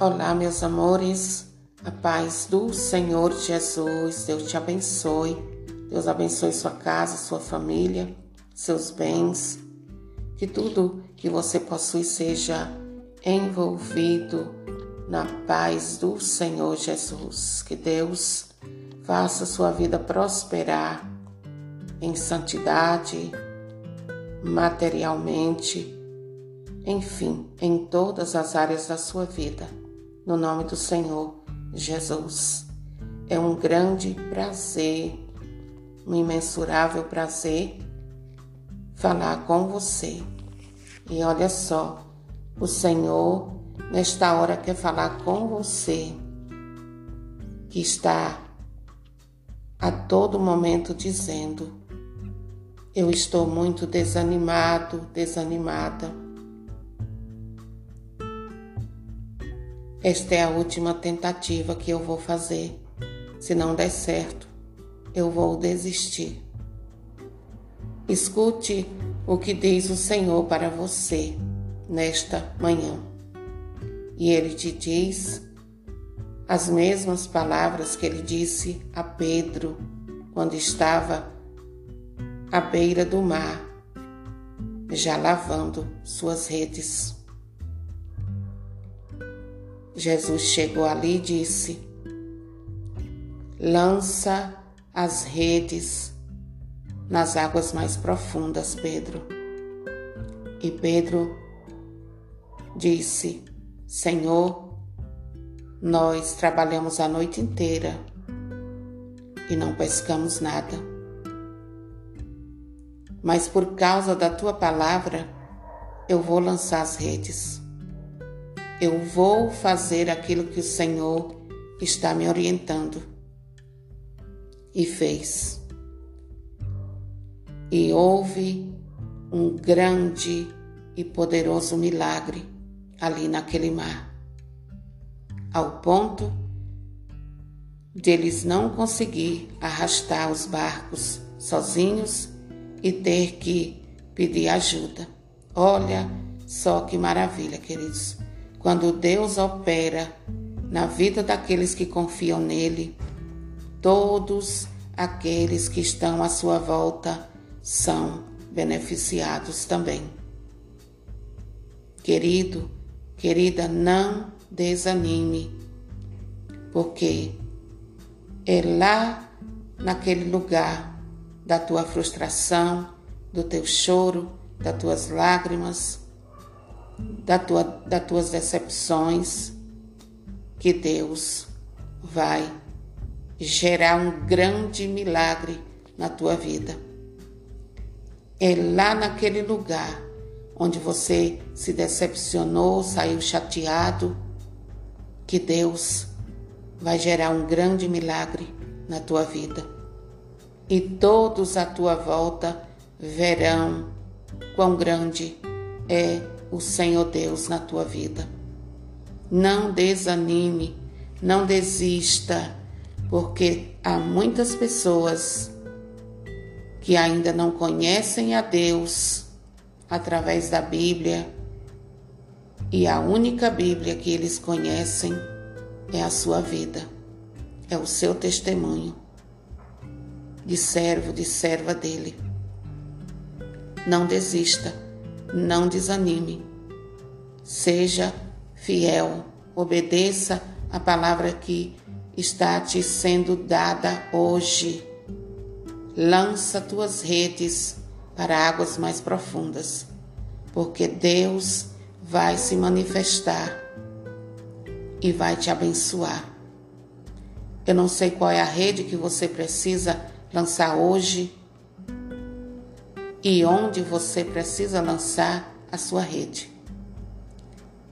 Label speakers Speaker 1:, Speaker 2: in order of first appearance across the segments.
Speaker 1: Olá, meus amores, a paz do Senhor Jesus, Deus te abençoe, Deus abençoe sua casa, sua família, seus bens, que tudo que você possui seja envolvido na paz do Senhor Jesus, que Deus faça sua vida prosperar em santidade, materialmente, enfim, em todas as áreas da sua vida no nome do Senhor Jesus. É um grande prazer, um imensurável prazer falar com você. E olha só, o Senhor nesta hora quer falar com você que está a todo momento dizendo: Eu estou muito desanimado, desanimada Esta é a última tentativa que eu vou fazer. Se não der certo, eu vou desistir. Escute o que diz o Senhor para você nesta manhã. E ele te diz as mesmas palavras que ele disse a Pedro quando estava à beira do mar, já lavando suas redes. Jesus chegou ali e disse: Lança as redes nas águas mais profundas, Pedro. E Pedro disse: Senhor, nós trabalhamos a noite inteira e não pescamos nada. Mas por causa da tua palavra, eu vou lançar as redes. Eu vou fazer aquilo que o Senhor está me orientando. E fez. E houve um grande e poderoso milagre ali naquele mar, ao ponto de eles não conseguir arrastar os barcos sozinhos e ter que pedir ajuda. Olha só que maravilha, queridos. Quando Deus opera na vida daqueles que confiam nele, todos aqueles que estão à sua volta são beneficiados também. Querido, querida, não desanime, porque é lá naquele lugar da tua frustração, do teu choro, das tuas lágrimas, da tua, das tuas decepções, que Deus vai gerar um grande milagre na tua vida. É lá naquele lugar onde você se decepcionou, saiu chateado, que Deus vai gerar um grande milagre na tua vida. E todos à tua volta verão quão grande é o Senhor Deus na tua vida. Não desanime, não desista, porque há muitas pessoas que ainda não conhecem a Deus através da Bíblia e a única Bíblia que eles conhecem é a sua vida, é o seu testemunho de servo, de serva dele. Não desista não desanime. Seja fiel, obedeça a palavra que está te sendo dada hoje. Lança tuas redes para águas mais profundas, porque Deus vai se manifestar e vai te abençoar. Eu não sei qual é a rede que você precisa lançar hoje e onde você precisa lançar a sua rede.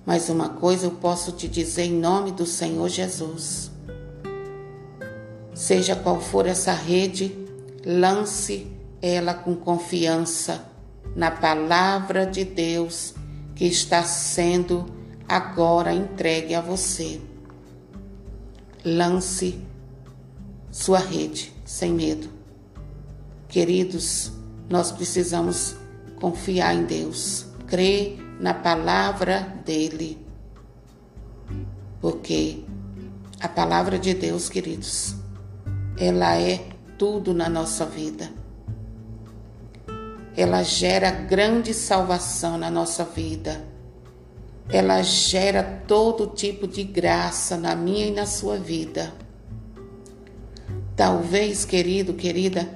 Speaker 1: Mas uma coisa eu posso te dizer em nome do Senhor Jesus. Seja qual for essa rede, lance ela com confiança na palavra de Deus que está sendo agora entregue a você. Lance sua rede sem medo. Queridos, nós precisamos confiar em Deus, crer na palavra dele. porque a palavra de Deus, queridos, ela é tudo na nossa vida. Ela gera grande salvação na nossa vida. Ela gera todo tipo de graça na minha e na sua vida. Talvez, querido, querida,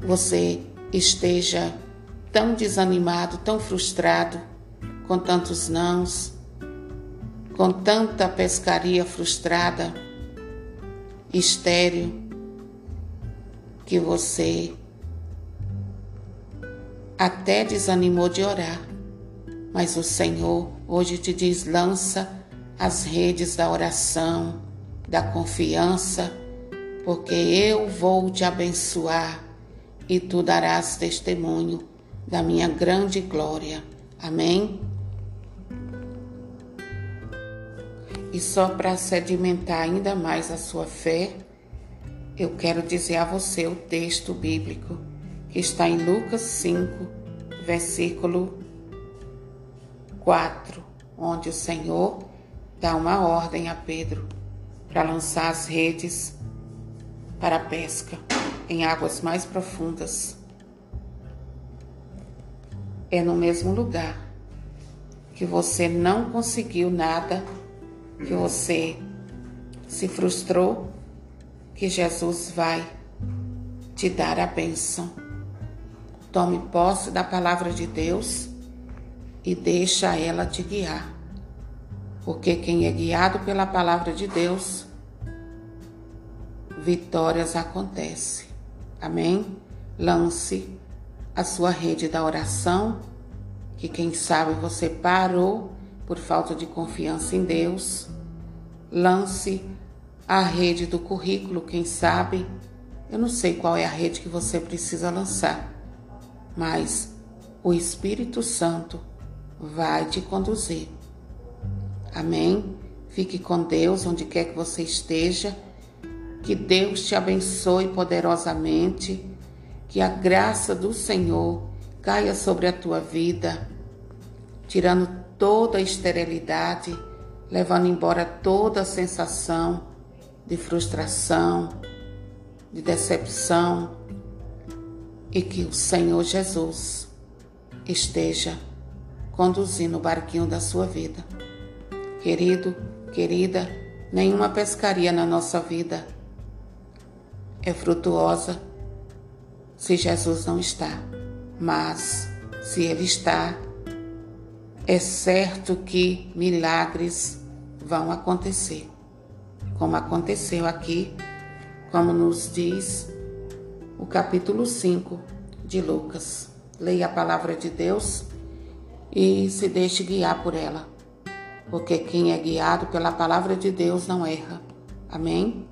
Speaker 1: você esteja tão desanimado, tão frustrado, com tantos nãos, com tanta pescaria frustrada, estéreo, que você até desanimou de orar. Mas o Senhor hoje te diz: lança as redes da oração, da confiança, porque eu vou te abençoar e tu darás testemunho da minha grande glória. Amém? E só para sedimentar ainda mais a sua fé, eu quero dizer a você o texto bíblico que está em Lucas 5, versículo 4, onde o Senhor dá uma ordem a Pedro para lançar as redes para a pesca em águas mais profundas. É no mesmo lugar que você não conseguiu nada, que você se frustrou, que Jesus vai te dar a bênção. Tome posse da palavra de Deus e deixa ela te guiar. Porque quem é guiado pela palavra de Deus, vitórias acontecem. Amém? Lance a sua rede da oração, que quem sabe você parou por falta de confiança em Deus. Lance a rede do currículo, quem sabe. Eu não sei qual é a rede que você precisa lançar, mas o Espírito Santo vai te conduzir. Amém? Fique com Deus onde quer que você esteja que Deus te abençoe poderosamente, que a graça do Senhor caia sobre a tua vida, tirando toda a esterilidade, levando embora toda a sensação de frustração, de decepção, e que o Senhor Jesus esteja conduzindo o barquinho da sua vida. Querido, querida, nenhuma pescaria na nossa vida é frutuosa se Jesus não está, mas se Ele está, é certo que milagres vão acontecer, como aconteceu aqui, como nos diz o capítulo 5 de Lucas. Leia a palavra de Deus e se deixe guiar por ela, porque quem é guiado pela palavra de Deus não erra. Amém?